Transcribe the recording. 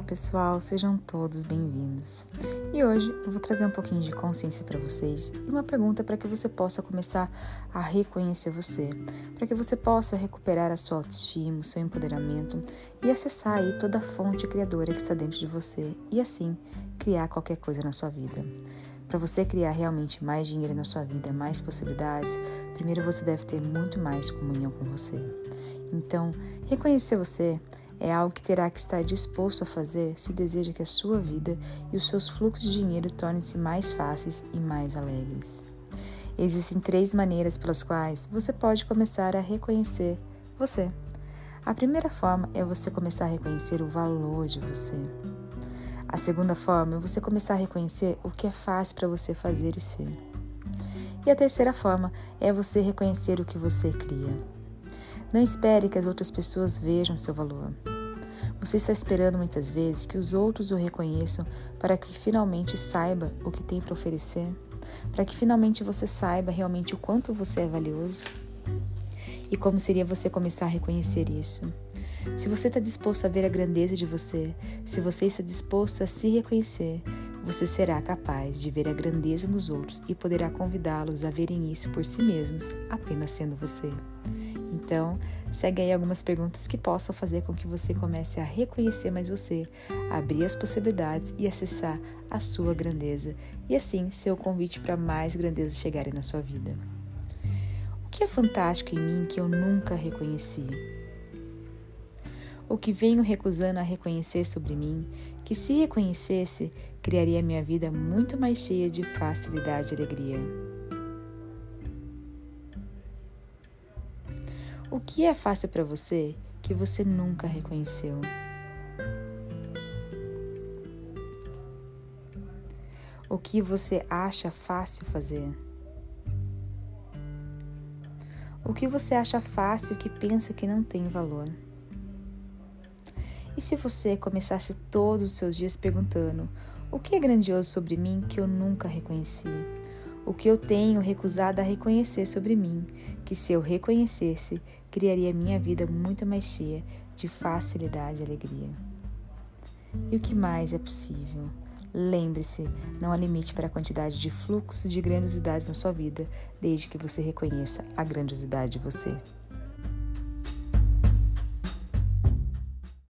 pessoal, sejam todos bem-vindos. E hoje eu vou trazer um pouquinho de consciência para vocês e uma pergunta para que você possa começar a reconhecer você, para que você possa recuperar a sua autoestima, o seu empoderamento e acessar aí toda a fonte criadora que está dentro de você e assim criar qualquer coisa na sua vida. Para você criar realmente mais dinheiro na sua vida, mais possibilidades, primeiro você deve ter muito mais comunhão com você. Então, reconhecer você é algo que terá que estar disposto a fazer se deseja que a sua vida e os seus fluxos de dinheiro tornem-se mais fáceis e mais alegres. Existem três maneiras pelas quais você pode começar a reconhecer você. A primeira forma é você começar a reconhecer o valor de você. A segunda forma é você começar a reconhecer o que é fácil para você fazer e ser. E a terceira forma é você reconhecer o que você cria. Não espere que as outras pessoas vejam seu valor. Você está esperando muitas vezes que os outros o reconheçam para que finalmente saiba o que tem para oferecer? Para que finalmente você saiba realmente o quanto você é valioso? E como seria você começar a reconhecer isso? Se você está disposto a ver a grandeza de você, se você está disposto a se reconhecer, você será capaz de ver a grandeza nos outros e poderá convidá-los a verem isso por si mesmos, apenas sendo você. Então, segue aí algumas perguntas que possam fazer com que você comece a reconhecer mais você, abrir as possibilidades e acessar a sua grandeza, e assim ser o convite para mais grandezas chegarem na sua vida. O que é fantástico em mim que eu nunca reconheci? O que venho recusando a reconhecer sobre mim, que se reconhecesse, criaria minha vida muito mais cheia de facilidade e alegria. O que é fácil para você que você nunca reconheceu? O que você acha fácil fazer? O que você acha fácil que pensa que não tem valor? E se você começasse todos os seus dias perguntando: o que é grandioso sobre mim que eu nunca reconheci? O que eu tenho recusado a reconhecer sobre mim, que se eu reconhecesse, criaria minha vida muito mais cheia de facilidade e alegria. E o que mais é possível? Lembre-se, não há limite para a quantidade de fluxos de grandiosidades na sua vida, desde que você reconheça a grandiosidade de você.